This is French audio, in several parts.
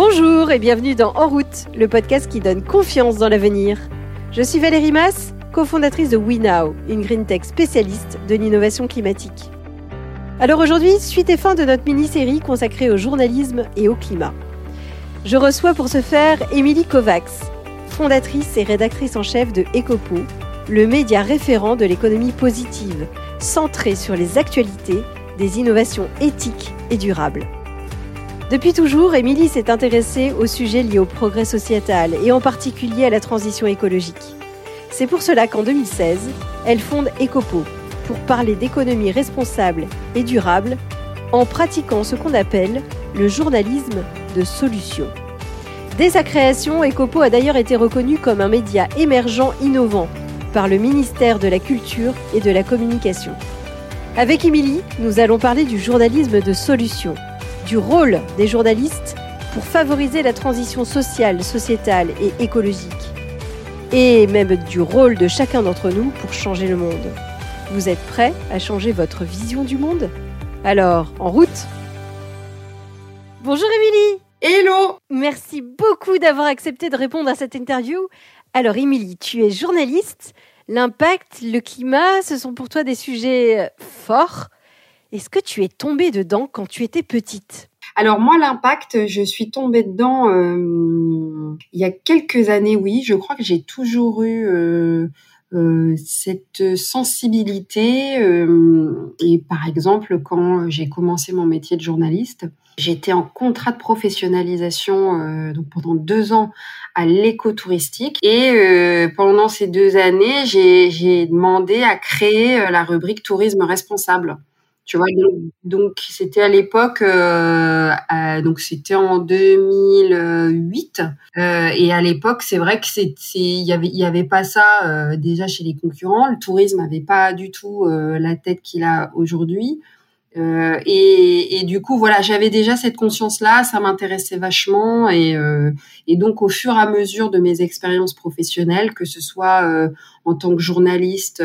Bonjour et bienvenue dans En route, le podcast qui donne confiance dans l'avenir. Je suis Valérie Mass, cofondatrice de WeNow, une green tech spécialiste de l'innovation climatique. Alors aujourd'hui, suite et fin de notre mini-série consacrée au journalisme et au climat. Je reçois pour ce faire Émilie Kovacs, fondatrice et rédactrice en chef de Ecopo, le média référent de l'économie positive, centré sur les actualités des innovations éthiques et durables. Depuis toujours, Émilie s'est intéressée aux sujets liés au progrès sociétal et en particulier à la transition écologique. C'est pour cela qu'en 2016, elle fonde Ecopo pour parler d'économie responsable et durable en pratiquant ce qu'on appelle le journalisme de solution. Dès sa création, Ecopo a d'ailleurs été reconnu comme un média émergent innovant par le ministère de la Culture et de la Communication. Avec Émilie, nous allons parler du journalisme de solution du rôle des journalistes pour favoriser la transition sociale, sociétale et écologique. Et même du rôle de chacun d'entre nous pour changer le monde. Vous êtes prêts à changer votre vision du monde? Alors, en route Bonjour Émilie Hello Merci beaucoup d'avoir accepté de répondre à cette interview. Alors Émilie, tu es journaliste. L'impact, le climat, ce sont pour toi des sujets forts. Est-ce que tu es tombée dedans quand tu étais petite? Alors moi, l'impact, je suis tombée dedans euh, il y a quelques années, oui. Je crois que j'ai toujours eu euh, euh, cette sensibilité. et par exemple, quand j'ai commencé mon métier de journaliste, j'étais en contrat de professionnalisation donc pendant deux ans à l'écotouristique. Et pendant ces deux années, j'ai demandé à créer la rubrique tourisme responsable. Tu vois, donc c'était à l'époque, euh, donc c'était en 2008, euh, et à l'époque c'est vrai que c'est, il y avait, il y avait pas ça euh, déjà chez les concurrents. Le tourisme avait pas du tout la tête qu'il a aujourd'hui. Et, du coup, voilà, j'avais déjà cette conscience-là, ça m'intéressait vachement, et, donc au fur et à mesure de mes expériences professionnelles, que ce soit en tant que journaliste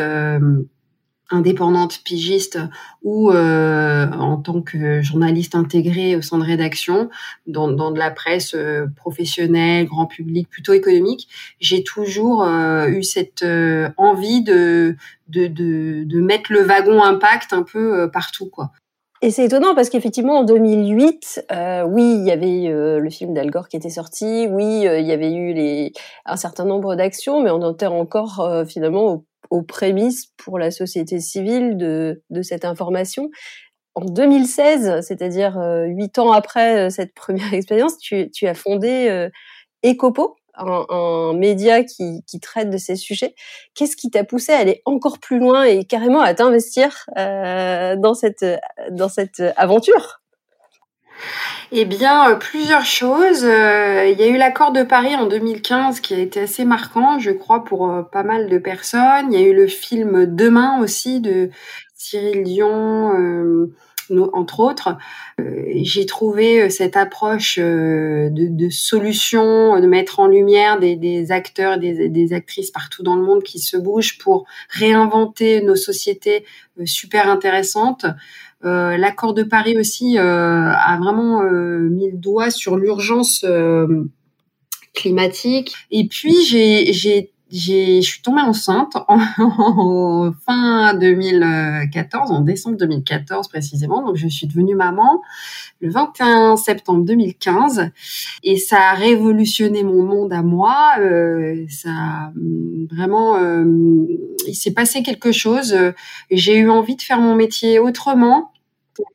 indépendante pigiste ou euh, en tant que journaliste intégré au sein de rédaction dans, dans de la presse euh, professionnelle, grand public, plutôt économique, j'ai toujours euh, eu cette envie de, de, de, de, mettre le wagon impact un peu partout quoi. Et c'est étonnant parce qu'effectivement en 2008, oui, il y avait le film d'Al Gore qui était sorti, oui, il y avait eu les, un certain nombre d'actions, mais on était encore finalement au aux prémices pour la société civile de, cette information. En 2016, c'est-à-dire euh, huit ans après euh, cette première expérience, tu, as fondé euh, Ecopo, un, média qui, traite de ces sujets. Qu'est-ce qui t'a poussé à aller encore plus loin et carrément à t'investir dans cette dans cette aventure? Eh bien, euh, plusieurs choses. Euh, il y a eu l'accord de Paris en 2015 qui a été assez marquant, je crois, pour euh, pas mal de personnes. Il y a eu le film Demain aussi de Cyril Dion, entre autres. J'ai trouvé cette approche de, de, solution, de mettre en lumière des, acteurs, des, des, actrices partout dans le monde qui se bougent pour réinventer nos sociétés super intéressantes. Euh, l'accord de Paris aussi euh, a vraiment euh, mis le doigt sur l'urgence climatique. Et puis j'ai je suis tombée enceinte en, fin 2014, en décembre 2014 précisément. Donc, je suis devenue maman le 21 septembre 2015 et ça a révolutionné mon monde à moi. Euh, ça vraiment, euh, il s'est passé quelque chose. J'ai eu envie de faire mon métier autrement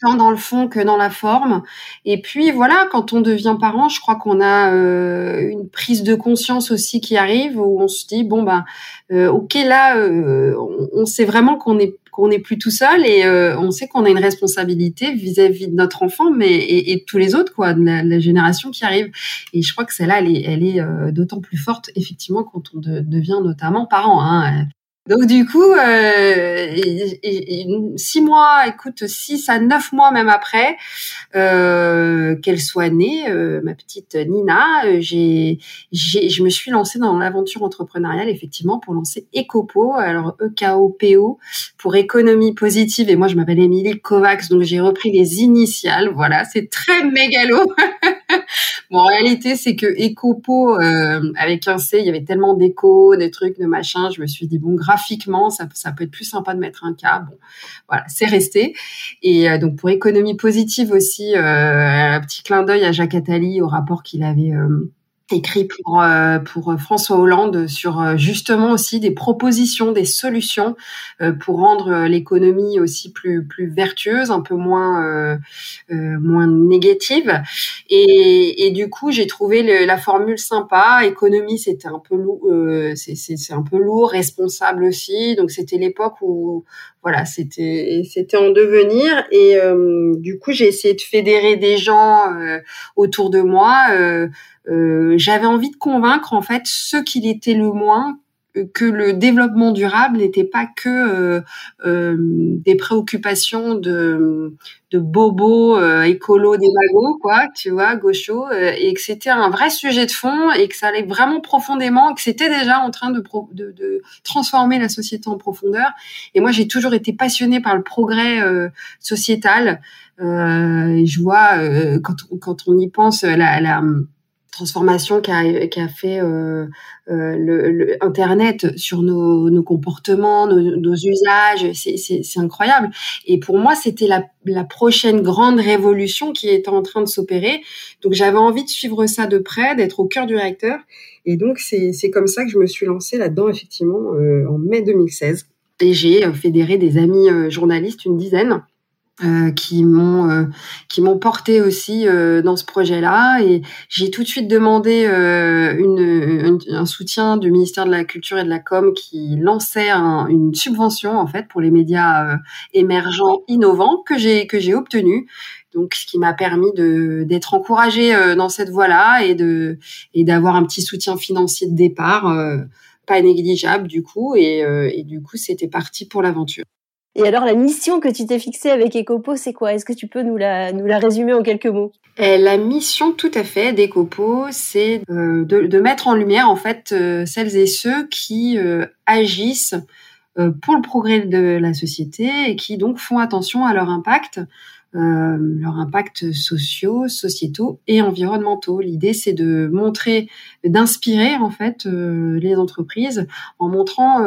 tant dans le fond que dans la forme. Et puis voilà, quand on devient parent, je crois qu'on a euh, une prise de conscience aussi qui arrive où on se dit bon ben euh, ok là, euh, on, sait vraiment qu'on est qu'on n'est plus tout seul et on sait qu'on a une responsabilité vis-à-vis de notre enfant, mais et, de tous les autres quoi, de la, génération qui arrive. Et je crois que celle-là, elle est, elle est d'autant plus forte effectivement quand on devient notamment parent. Hein. Donc du coup, euh, six mois, écoute, six à neuf mois même après euh, qu'elle soit née, euh, ma petite Nina, j'ai, j'ai, je me suis lancée dans l'aventure entrepreneuriale effectivement pour lancer Ecopo, alors E K O P O pour économie positive. Et moi, je m'appelle Émilie Kovacs, donc j'ai repris les initiales. Voilà, c'est très mégalo. Bon, en réalité, c'est que Ecopo, euh, avec un C, il y avait tellement d'écho, des trucs, de machin. Je me suis dit, bon, graphiquement, ça, ça peut être plus sympa de mettre un K. Bon, voilà, c'est resté. Et euh, donc, pour économie positive aussi, euh, un petit clin d'œil à Jacques Attali au rapport qu'il avait écrit pour euh, pour François Hollande sur euh, justement aussi des propositions, des solutions euh, pour rendre l'économie aussi plus plus vertueuse, un peu moins moins négative. Et, et du coup, j'ai trouvé la formule sympa. Économie, c'était un peu lourd, c'est c'est un peu lourd, responsable aussi. Donc c'était l'époque où voilà, c'était en devenir. Et du coup, j'ai essayé de fédérer des gens autour de moi. Euh, j'avais envie de convaincre en fait ceux qui l'étaient le moins que le développement durable n'était pas que euh, euh, des préoccupations de, de bobos euh, écolo démago quoi tu vois gaucho euh, et que c'était un vrai sujet de fond et que ça allait vraiment profondément que c'était déjà en train de, de, de, transformer la société en profondeur. Et moi j'ai toujours été passionnée par le progrès sociétal. Je vois quand, quand on y pense la, la transformation qu'a qui a fait euh, euh, le, Internet sur nos, nos comportements, nos, nos usages, c'est incroyable. Et pour moi, c'était la, la, prochaine grande révolution qui était en train de s'opérer. Donc j'avais envie de suivre ça de près, d'être au cœur du réacteur. Et donc c'est comme ça que je me suis lancée là-dedans, effectivement, euh, en mai 2016. Et j'ai euh, fédéré des amis euh, journalistes, une dizaine, euh, qui m'ont euh, qui m'ont porté aussi euh, dans ce projet-là. Et j'ai tout de suite demandé une, un soutien du ministère de la Culture et de la Com qui lançait une subvention en fait pour les médias émergents innovants que j'ai que j'ai obtenu donc ce qui m'a permis de d'être encouragée dans cette voie-là et de et d'avoir un petit soutien financier de départ pas négligeable du coup. Et, et du coup c'était parti pour l'aventure. Et alors, la mission que tu t'es fixée avec Ecopo, c'est quoi? Est-ce que tu peux nous la, nous la résumer en quelques mots? Euh, La mission, tout à fait, d'Ecopo, c'est euh, de, mettre en lumière, en fait, euh, celles et ceux qui agissent pour le progrès de la société et qui, donc, font attention à leur impact. Leur impact sociaux, sociétaux et environnementaux. L'idée, c'est de montrer, d'inspirer en fait les entreprises en montrant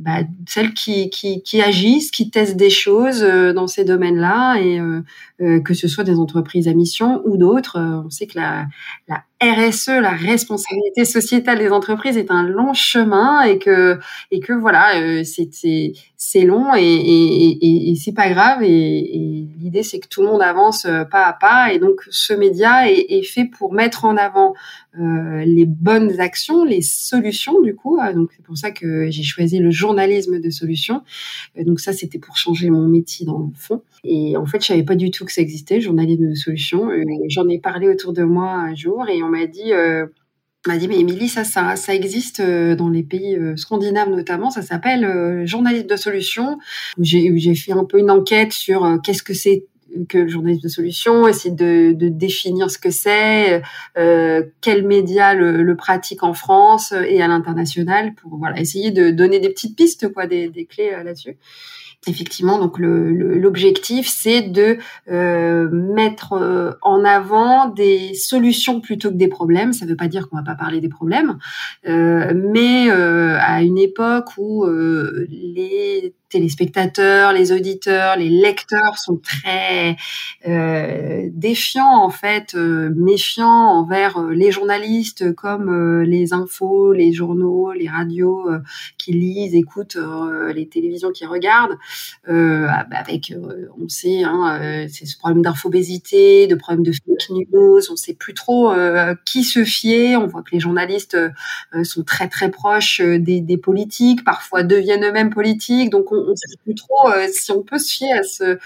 bah, celles qui, qui, qui, agissent, qui testent des choses euh, dans ces domaines-là, et euh, euh, que ce soit des entreprises à mission ou d'autres. on sait que la, la RSE, la responsabilité sociétale des entreprises, est un long chemin et que et que voilà, euh, c'est c'est long et et, et, c'est pas grave. Et, l'idée c'est que tout le monde avance euh, pas à pas. Et donc ce média est, est fait pour mettre en avant euh, les bonnes actions, les solutions du coup. Donc c'est pour ça que j'ai choisi le journalisme de solutions. Donc ça c'était pour changer mon métier dans le fond. Et en fait je savais pas du tout que ça existait, journalisme de solutions. J'en ai parlé autour de moi un jour et on m'a dit, euh, m'a dit, mais Émilie, ça, ça, ça existe euh, dans les pays euh, scandinaves notamment. Ça s'appelle euh, journalisme de solution. J'ai, fait un peu une enquête sur qu'est-ce que c'est que le journalisme de solution, essayer de, de définir ce que c'est, euh, quels médias le, le pratique en France et à l'international, pour voilà essayer de donner des petites pistes, quoi, des, des clés là-dessus. Effectivement, donc l'objectif, c'est de euh, mettre euh, en avant des solutions plutôt que des problèmes. Ça ne veut pas dire qu'on va pas parler des problèmes, euh, mais à une époque où les téléspectateurs, les auditeurs, les lecteurs sont très euh, défiants en fait, euh, méfiants envers euh, les journalistes comme euh, les infos, les journaux, les radios qui lisent, écoutent, les télévisions qui regardent, ah, bah, avec, on sait, hein, c'est ce problème d'infobésité, de problème de fake news, on sait plus trop qui se fier. On voit que les journalistes sont très très proches des, des politiques, parfois deviennent eux-mêmes politiques, donc on, on sait plus trop euh, si on peut se fier à ce,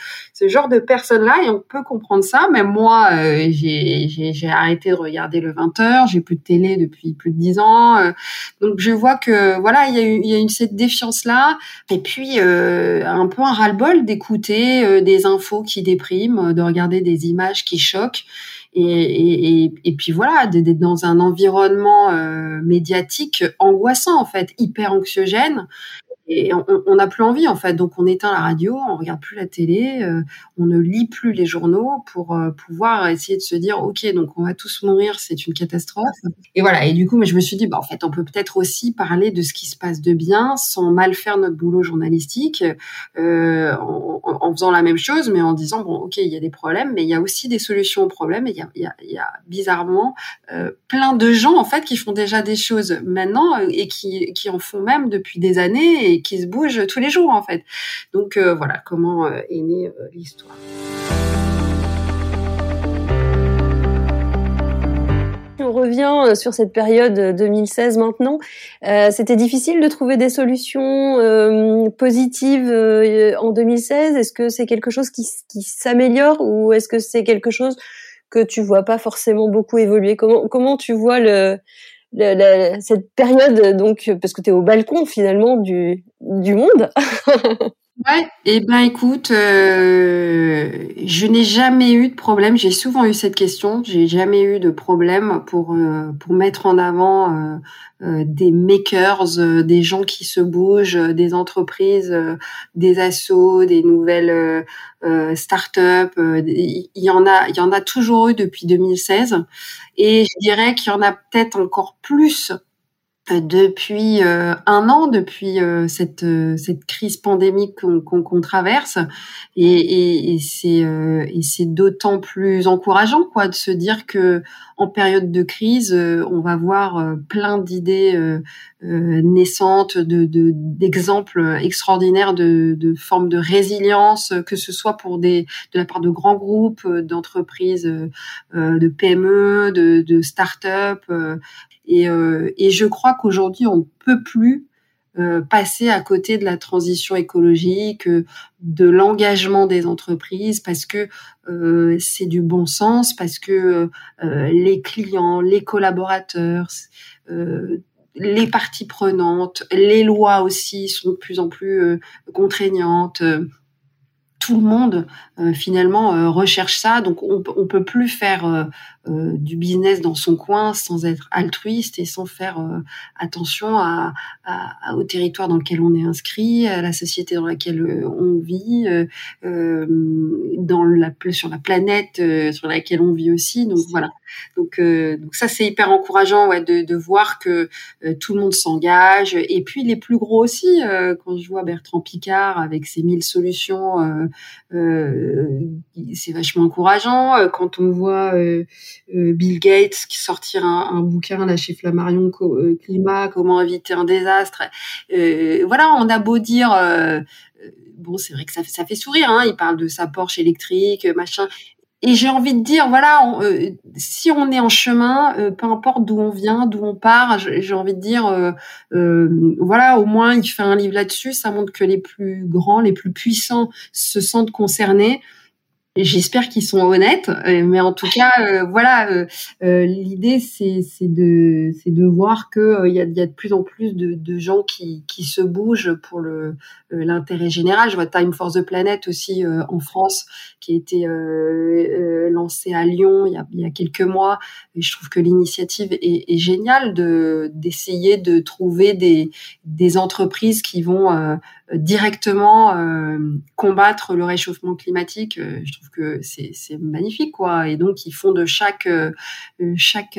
genre de personnes-là et on peut comprendre ça. Même moi, euh, j'ai arrêté de regarder le 20h, j'ai plus de télé depuis plus de 10 ans. Euh, donc je vois que voilà, il y a, y a une cette défiance-là. Et puis un peu un ras-le-bol d'écouter des infos qui dépriment, de regarder des images qui choquent. Et, puis voilà, d'être dans un environnement médiatique angoissant en fait, hyper anxiogène et on n'a plus envie en fait. Donc on éteint la radio, on regarde plus la télé, euh, on ne lit plus les journaux pour euh, pouvoir essayer de se dire ok donc on va tous mourir, c'est une catastrophe. Et voilà. Et du coup, mais je me suis dit bah en fait on peut peut-être aussi parler de ce qui se passe de bien sans mal faire notre boulot journalistique euh, en, faisant la même chose, mais en disant bon ok il y a des problèmes, mais il y a aussi des solutions aux problèmes. Et il y a, bizarrement plein de gens en fait qui font déjà des choses maintenant et qui qui en font même depuis des années qui se bouge tous les jours en fait. Donc euh, voilà comment euh, est née euh, l'histoire. On revient sur cette période 2016 maintenant. C'était difficile de trouver des solutions positives en 2016. Est-ce que c'est quelque chose qui, qui s'améliore ou est-ce que c'est quelque chose que tu vois pas forcément beaucoup évoluer? Comment comment tu vois le cette période, donc, parce que tu au balcon finalement du, du monde. ouais, et eh ben écoute, euh, je n'ai jamais eu de problème. J'ai souvent eu cette question. J'ai jamais eu de problème pour euh, pour mettre en avant euh, des makers, des gens qui se bougent, des entreprises, des assos, des nouvelles start-up. Il y en a, il y en a toujours eu depuis 2016. Et je dirais qu'il y en a peut-être encore plus depuis euh, un an, depuis euh, cette cette crise pandémique qu'on traverse, et, et, et c'est d'autant plus encourageant quoi de se dire que en période de crise, on va voir plein d'idées naissantes, de d'exemples extraordinaires de, de formes de résilience, que ce soit pour des de la part de grands groupes, d'entreprises, de PME, de, de start-up et, euh, et je crois qu'aujourd'hui, on ne peut plus euh, passer à côté de la transition écologique, euh, de l'engagement des entreprises, parce que c'est du bon sens, parce que les clients, les collaborateurs, les parties prenantes, les lois aussi sont de plus en plus contraignantes tout le monde finalement recherche ça. Donc on, on peut plus faire euh, du business dans son coin sans être altruiste et sans faire attention à, à, au territoire dans lequel on est inscrit, à la société dans laquelle on vit, dans la, sur la planète sur laquelle on vit aussi. Donc voilà. Donc, donc ça c'est hyper encourageant ouais, de, de voir que tout le monde s'engage. Et puis les plus gros aussi, quand je vois Bertrand Picard avec ses mille solutions euh, c'est vachement encourageant. Euh, quand on voit euh, Bill Gates qui sortir un, bouquin là chez Flammarion Climat, comment éviter un désastre. voilà, on a beau dire bon, c'est vrai que ça, ça fait sourire. Hein, il parle de sa Porsche électrique, machin et j'ai envie de dire, voilà, euh, si on est en chemin, euh, peu importe d'où on vient, d'où on part, j'ai envie de dire, euh, voilà, au moins il fait un livre là-dessus, ça montre que les plus grands, les plus puissants se sentent concernés. J'espère qu'ils sont honnêtes, euh, mais en tout cas, euh, voilà, euh, l'idée c'est de c'est de voir que il y a, de plus en plus de, gens qui, se bougent pour l'intérêt général. Je vois Time for the Planet aussi en France, qui a été lancé à Lyon il y a, quelques mois. Je trouve que l'initiative est, géniale de d'essayer de trouver des entreprises qui vont directement euh, combattre le réchauffement climatique, euh, je trouve que c'est magnifique quoi. Et donc ils font de chaque euh, chaque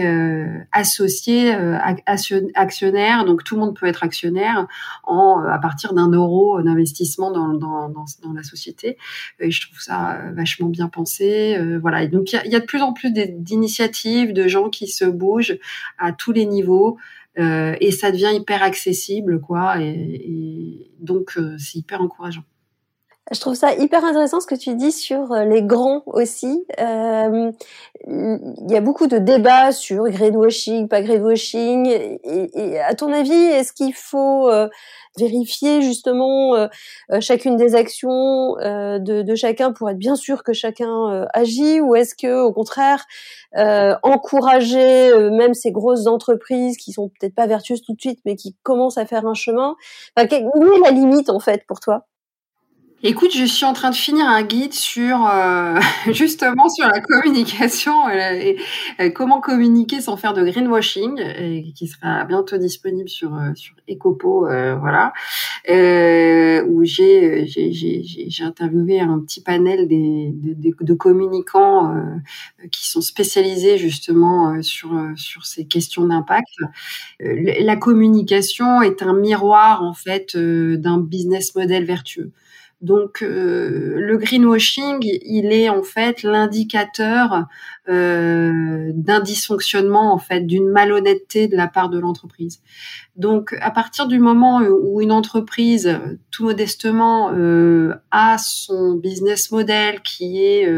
associé actionnaire, donc tout le monde peut être actionnaire en à partir d'un euro d'investissement dans, dans, dans, la société. Et je trouve ça vachement bien pensé. voilà. Et donc il y y a, de plus en plus d'initiatives, de gens qui se bougent à tous les niveaux. Euh, et ça devient hyper accessible, quoi. Et, donc, euh, c'est hyper encourageant. Je trouve ça hyper intéressant ce que tu dis sur euh, les grands aussi. Euh, il y a beaucoup de débats sur greenwashing, pas greenwashing. Et, et à ton avis, est-ce qu'il faut euh, vérifier justement euh, chacune des actions de, chacun pour être bien sûr que chacun agit, ou est-ce que au contraire encourager même ces grosses entreprises qui sont peut-être pas vertueuses tout de suite, mais qui commencent à faire un chemin? Enfin, Où est la limite en fait pour toi? Écoute, je suis en train de finir un guide sur euh, justement sur la communication euh, et, comment communiquer sans faire de greenwashing, et qui sera bientôt disponible sur euh, sur Ecopo, voilà, où j'ai j'ai interviewé un petit panel des, de, de communicants qui sont spécialisés justement sur sur ces questions d'impact. la communication est un miroir en fait d'un business model vertueux. Donc euh, le greenwashing, il est en fait l'indicateur euh, d'un dysfonctionnement, en fait, d'une malhonnêteté de la part de l'entreprise. Donc à partir du moment où une entreprise, tout modestement, euh, a son business model qui est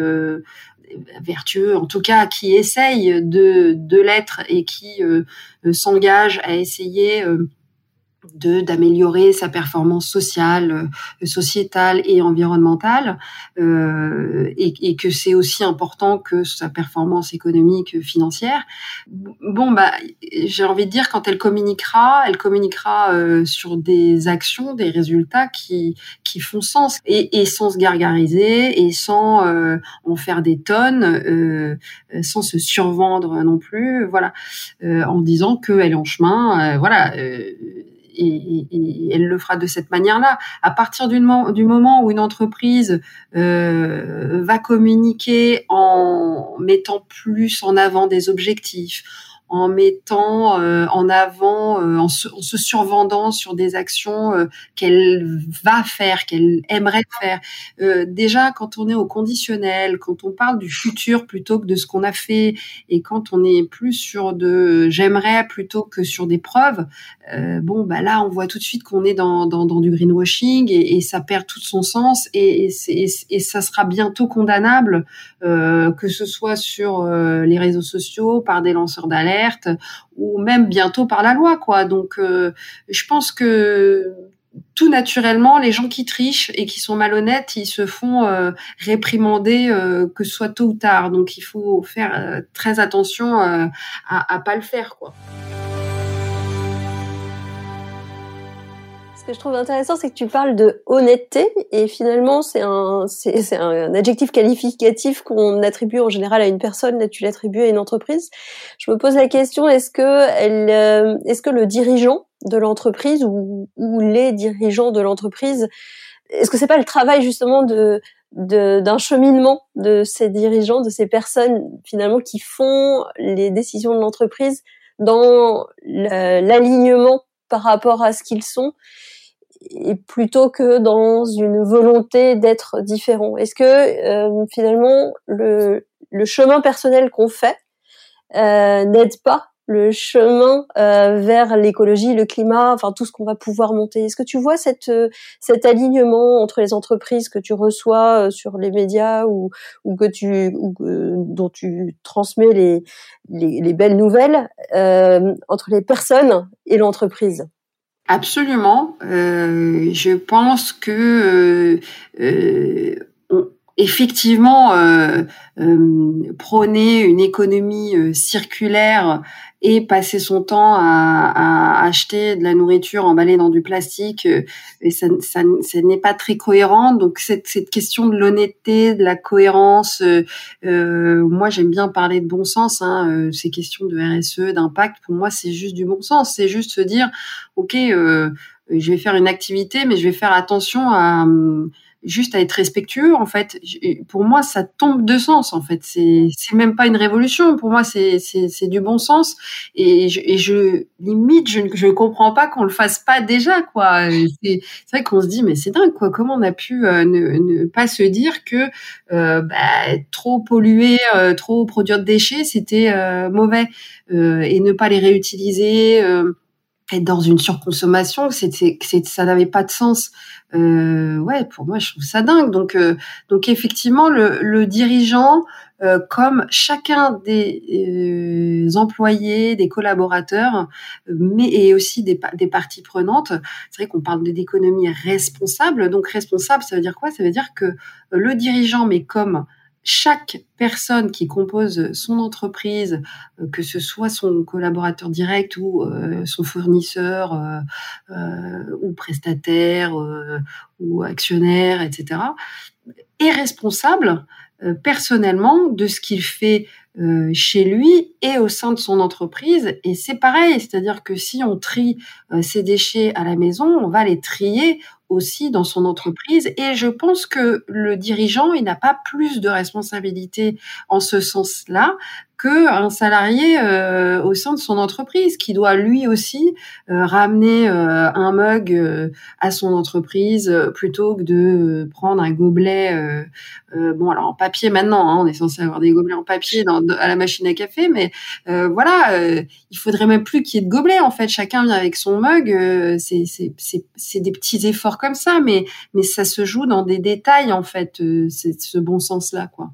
vertueux, en tout cas qui essaye de, de l'être et qui s'engage à essayer de d'améliorer sa performance sociale, euh, sociétale et environnementale, euh, et, et, que c'est aussi important que sa performance économique, financière. Bon, bah, j'ai envie de dire quand elle communiquera, elle communiquera euh, sur des actions, des résultats qui qui font sens et, et sans se gargariser et sans euh, en faire des tonnes, euh, sans se survendre non plus, voilà, en disant qu'elle est en chemin, voilà et, elle le fera de cette manière-là. À partir du, du, moment où une entreprise euh, va communiquer en mettant plus en avant des objectifs, en mettant euh, en avant, euh, en, se, en, se, survendant sur des actions euh, qu'elle va faire, qu'elle aimerait faire. déjà, quand on est au conditionnel, quand on parle du futur plutôt que de ce qu'on a fait, et quand on est plus sur de j'aimerais plutôt que sur des preuves, bon, bah là, on voit tout de suite qu'on est dans, dans, dans, du greenwashing et, et, ça perd tout son sens et, et, et ça sera bientôt condamnable, que ce soit sur les réseaux sociaux, par des lanceurs d'alerte ou même bientôt par la loi, quoi. Donc, euh, je pense que tout naturellement, les gens qui trichent et qui sont malhonnêtes, ils se font euh, réprimander, euh, que ce soit tôt ou tard. Donc, il faut faire très attention à, à pas le faire, quoi. Que je trouve intéressant, c'est que tu parles de honnêteté et finalement c'est un c'est un adjectif qualificatif qu'on attribue en général à une personne, là tu l'attribues à une entreprise. Je me pose la question est-ce que euh, est-ce que le dirigeant de l'entreprise ou, ou les dirigeants de l'entreprise est-ce que c'est pas le travail justement de d'un cheminement de ces dirigeants, de ces personnes finalement qui font les décisions de l'entreprise dans l'alignement par rapport à ce qu'ils sont? Et plutôt que dans une volonté d'être différent. Est-ce que euh, finalement le, chemin personnel qu'on fait euh, n'aide pas le chemin euh, vers l'écologie, le climat, enfin tout ce qu'on va pouvoir monter? Est-ce que tu vois cette, euh, cet alignement entre les entreprises que tu reçois sur les médias ou, que tu dont tu transmets les, les, les belles nouvelles entre les personnes et l'entreprise? Absolument. Euh, je pense que euh, euh effectivement, euh, euh, prôner une économie euh, circulaire et passer son temps à, acheter de la nourriture emballée dans du plastique, ça, n'est pas très cohérent. Donc cette, question de l'honnêteté, de la cohérence, moi j'aime bien parler de bon sens. Hein, ces questions de RSE, d'impact, pour moi c'est juste du bon sens. C'est juste se dire, ok, je vais faire une activité, mais je vais faire attention à juste à être respectueux en fait. Pour moi ça tombe de sens en fait. C'est c'est même pas une révolution. Pour moi c'est c'est c'est du bon sens. Et je, je limite je je comprends pas qu'on le fasse pas déjà quoi. C'est c'est vrai qu'on se dit mais c'est dingue quoi. Comment on a pu euh, ne, pas se dire que euh, bah, trop polluer euh, trop produire de déchets c'était mauvais. Et ne pas les réutiliser être dans une surconsommation, c'était, ça n'avait pas de sens. Euh, ouais, pour moi, je trouve ça dingue. Donc, euh, donc effectivement, le, le dirigeant, euh, comme chacun des euh, employés, des collaborateurs, mais et aussi des, des parties prenantes. C'est vrai qu'on parle d'économie responsable. Donc responsable, ça veut dire quoi? Ça veut dire que le dirigeant, mais comme chaque personne qui compose son entreprise, euh, que ce soit son collaborateur direct ou euh, son fournisseur euh, ou prestataire ou actionnaire, etc., est responsable personnellement de ce qu'il fait chez lui et au sein de son entreprise. Et c'est pareil, c'est-à-dire que si on trie ses déchets à la maison, on va les trier aussi dans son entreprise. Et je pense que le dirigeant, il n'a pas plus de responsabilité en ce sens-là qu'un salarié euh, au sein de son entreprise qui doit lui aussi euh, ramener euh, un mug à son entreprise plutôt que de prendre un gobelet bon alors en papier maintenant hein, on est censé avoir des gobelets en papier dans, à la machine à café mais voilà il faudrait même plus qu'il y ait de gobelets en fait chacun vient avec son mug c'est c'est c'est des petits efforts comme ça mais mais ça se joue dans des détails en fait c'est ce bon sens là quoi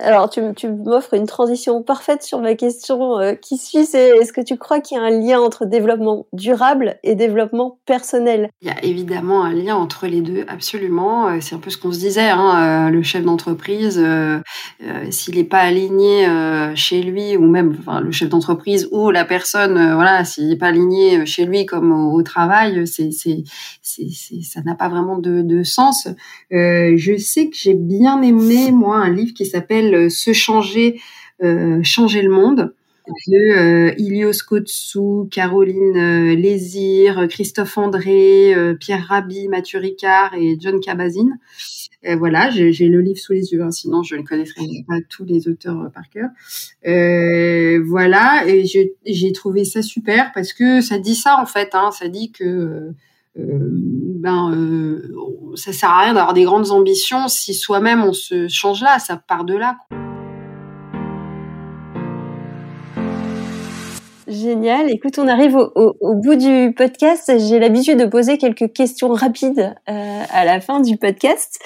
alors, tu, m'offres une transition parfaite sur ma question euh, qui suit, est-ce que tu crois qu'il y a un lien entre développement durable et développement personnel? Il y a évidemment un lien entre les deux, absolument. Euh, c'est un peu ce qu'on se disait, hein, euh, le chef d'entreprise, s'il n'est pas aligné chez lui, ou même le chef d'entreprise ou la personne, voilà, s'il n'est pas aligné chez lui comme au, travail, ça n'a pas vraiment de sens. je sais que j'ai bien aimé, moi, un livre qui s'appelle euh, Se changer, euh, changer le monde de euh, Ilios Kotsou, Caroline euh, Lézir, Christophe André, Pierre Rabhi, Mathieu Ricard et John Cabazine. voilà, j'ai le livre sous les yeux, hein, sinon je ne connaîtrais pas tous les auteurs par cœur. voilà, et j'ai trouvé ça super parce que ça dit ça en fait, hein, ça dit que ben euh, ça sert à rien d'avoir des grandes ambitions si soi-même on se change là, ça part de là. Génial. Écoute, on arrive au, bout du podcast. J'ai l'habitude de poser quelques questions rapides euh, à la fin du podcast.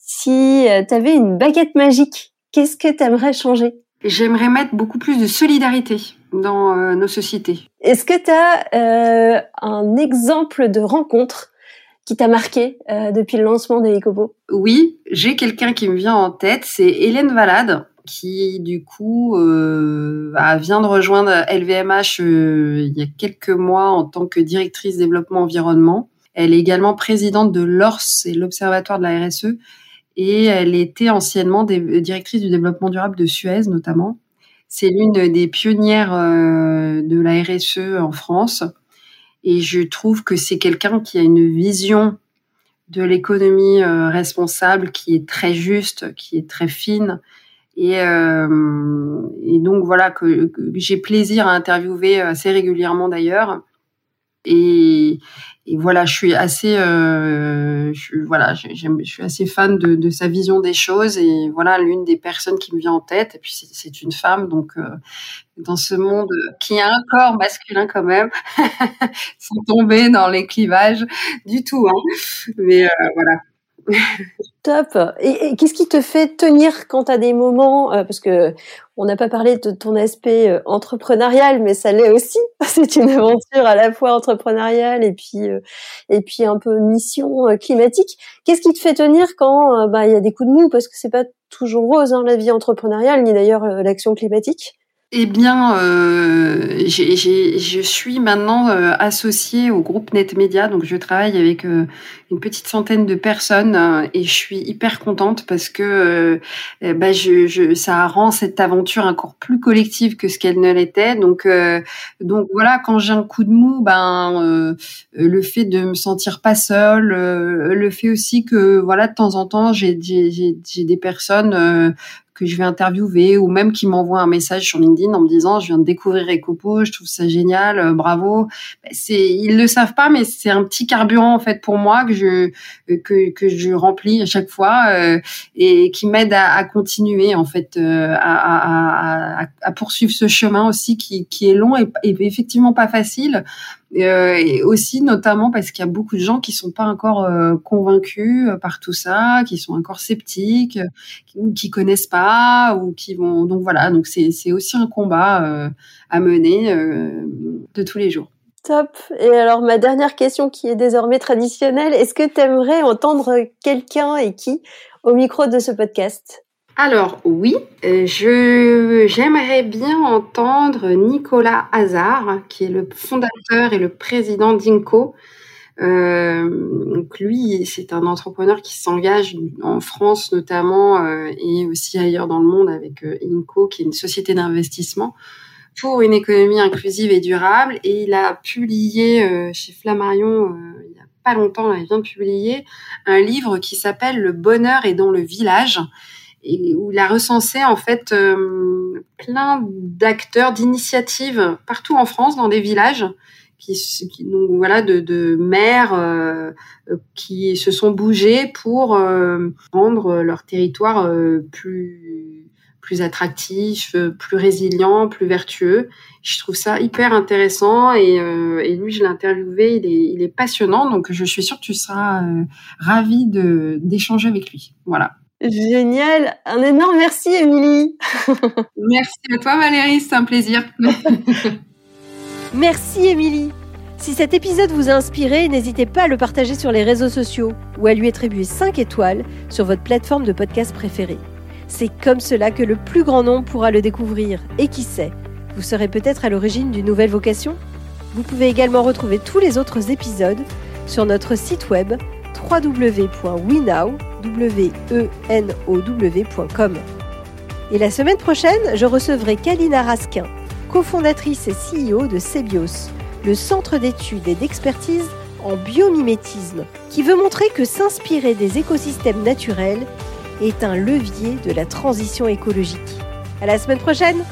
Si euh, tu avais une baguette magique, qu'est-ce que tu aimerais changer? J'aimerais mettre beaucoup plus de solidarité dans euh, nos sociétés. Est-ce que tu as euh, un exemple de rencontre qui t'a marqué euh, depuis le lancement des Ecobo Oui, j'ai quelqu'un qui me vient en tête, c'est Hélène Valade qui du coup vient de rejoindre LVMH il y a quelques mois en tant que directrice développement environnement. Elle est également présidente de l'ORS et l'Observatoire de la RSE et elle était anciennement directrice du développement durable de Suez notamment. C'est l'une des pionnières euh, de la RSE en France. Et je trouve que c'est quelqu'un qui a une vision de l'économie euh, responsable qui est très juste, qui est très fine. Et, euh, et donc voilà que j'ai plaisir à interviewer assez régulièrement d'ailleurs et, voilà, je suis assez, euh, je, voilà, j'aime, je suis assez fan de, de, sa vision des choses et voilà l'une des personnes qui me vient en tête. Et puis c'est, une femme, donc euh, dans ce monde qui a un corps masculin quand même, sans tomber dans les clivages du tout. Hein. Mais euh, voilà. Top. Et, qu'est-ce qui te fait tenir quand as des moments, euh, parce que on n'a pas parlé de ton aspect euh, entrepreneurial, mais ça l'est aussi. C'est une aventure à la fois entrepreneuriale et puis euh, et puis un peu mission climatique. Qu'est-ce qui te fait tenir quand bah il y a des coups de mou? Parce que c'est pas toujours rose hein, la vie entrepreneuriale ni d'ailleurs l'action climatique. Eh bien, euh, je suis maintenant euh, associée au groupe NetMedia, donc je travaille avec euh, une petite centaine de personnes euh, et je suis hyper contente parce que bah, je, je, ça rend cette aventure encore plus collective que ce qu'elle ne l'était. Donc, donc voilà, quand j'ai un coup de mou, ben le fait de me sentir pas seule, le fait aussi que voilà de temps en temps j'ai des personnes que je vais interviewer ou même qui m'envoient un message sur LinkedIn en me disant je viens de découvrir Ecopo, je trouve ça génial, euh, bravo. Ben, c'est ils le savent pas mais c'est un petit carburant en fait pour moi que je que que je remplis à chaque fois euh, et qui m'aide à, à, continuer en fait euh, à, à, à, poursuivre ce chemin aussi qui qui est long et, et effectivement pas facile euh, et aussi notamment parce qu'il y a beaucoup de gens qui sont pas encore euh, convaincus euh, par tout ça, qui sont encore sceptiques, ou qui connaissent pas, ou qui vont. Donc voilà, donc c'est aussi un combat à mener de tous les jours. Top. Et alors ma dernière question qui est désormais traditionnelle, est-ce que tu aimerais entendre quelqu'un et qui au micro de ce podcast? Alors oui, je j'aimerais bien entendre Nicolas Hazard, qui est le fondateur et le président d'Inco. donc lui, c'est un entrepreneur qui s'engage en France notamment et aussi ailleurs dans le monde avec Inco, qui est une société d'investissement pour une économie inclusive et durable. Et il a publié euh, chez Flammarion, euh, il n'y a pas longtemps, il vient de publier un livre qui s'appelle Le bonheur est dans le village où il a recensé en fait euh, plein d'acteurs, d'initiatives partout en France dans des villages qui, donc voilà de, maires qui se sont bougés pour rendre leur territoire plus plus attractif, euh, plus résilient, plus vertueux. Je trouve ça hyper intéressant et, euh, lui, je l'ai interviewé, il est, passionnant, donc je suis sûre que tu seras euh, ravie d'échanger avec lui. Voilà. Génial, un énorme merci Émilie. merci à toi Valérie, c'est un plaisir. merci Émilie. Si cet épisode vous a inspiré, n'hésitez pas à le partager sur les réseaux sociaux ou à lui attribuer 5 étoiles sur votre plateforme de podcast préférée. C'est comme cela que le plus grand nombre pourra le découvrir. Et qui sait, vous serez peut-être à l'origine d'une nouvelle vocation? Vous pouvez également retrouver tous les autres épisodes sur notre site web www.wenow.com. Et la semaine prochaine, je recevrai Kalina Raskin, cofondatrice et CEO de Cebios, le centre d'études et d'expertise en biomimétisme, qui veut montrer que s'inspirer des écosystèmes naturels est un levier de la transition écologique. À la semaine prochaine!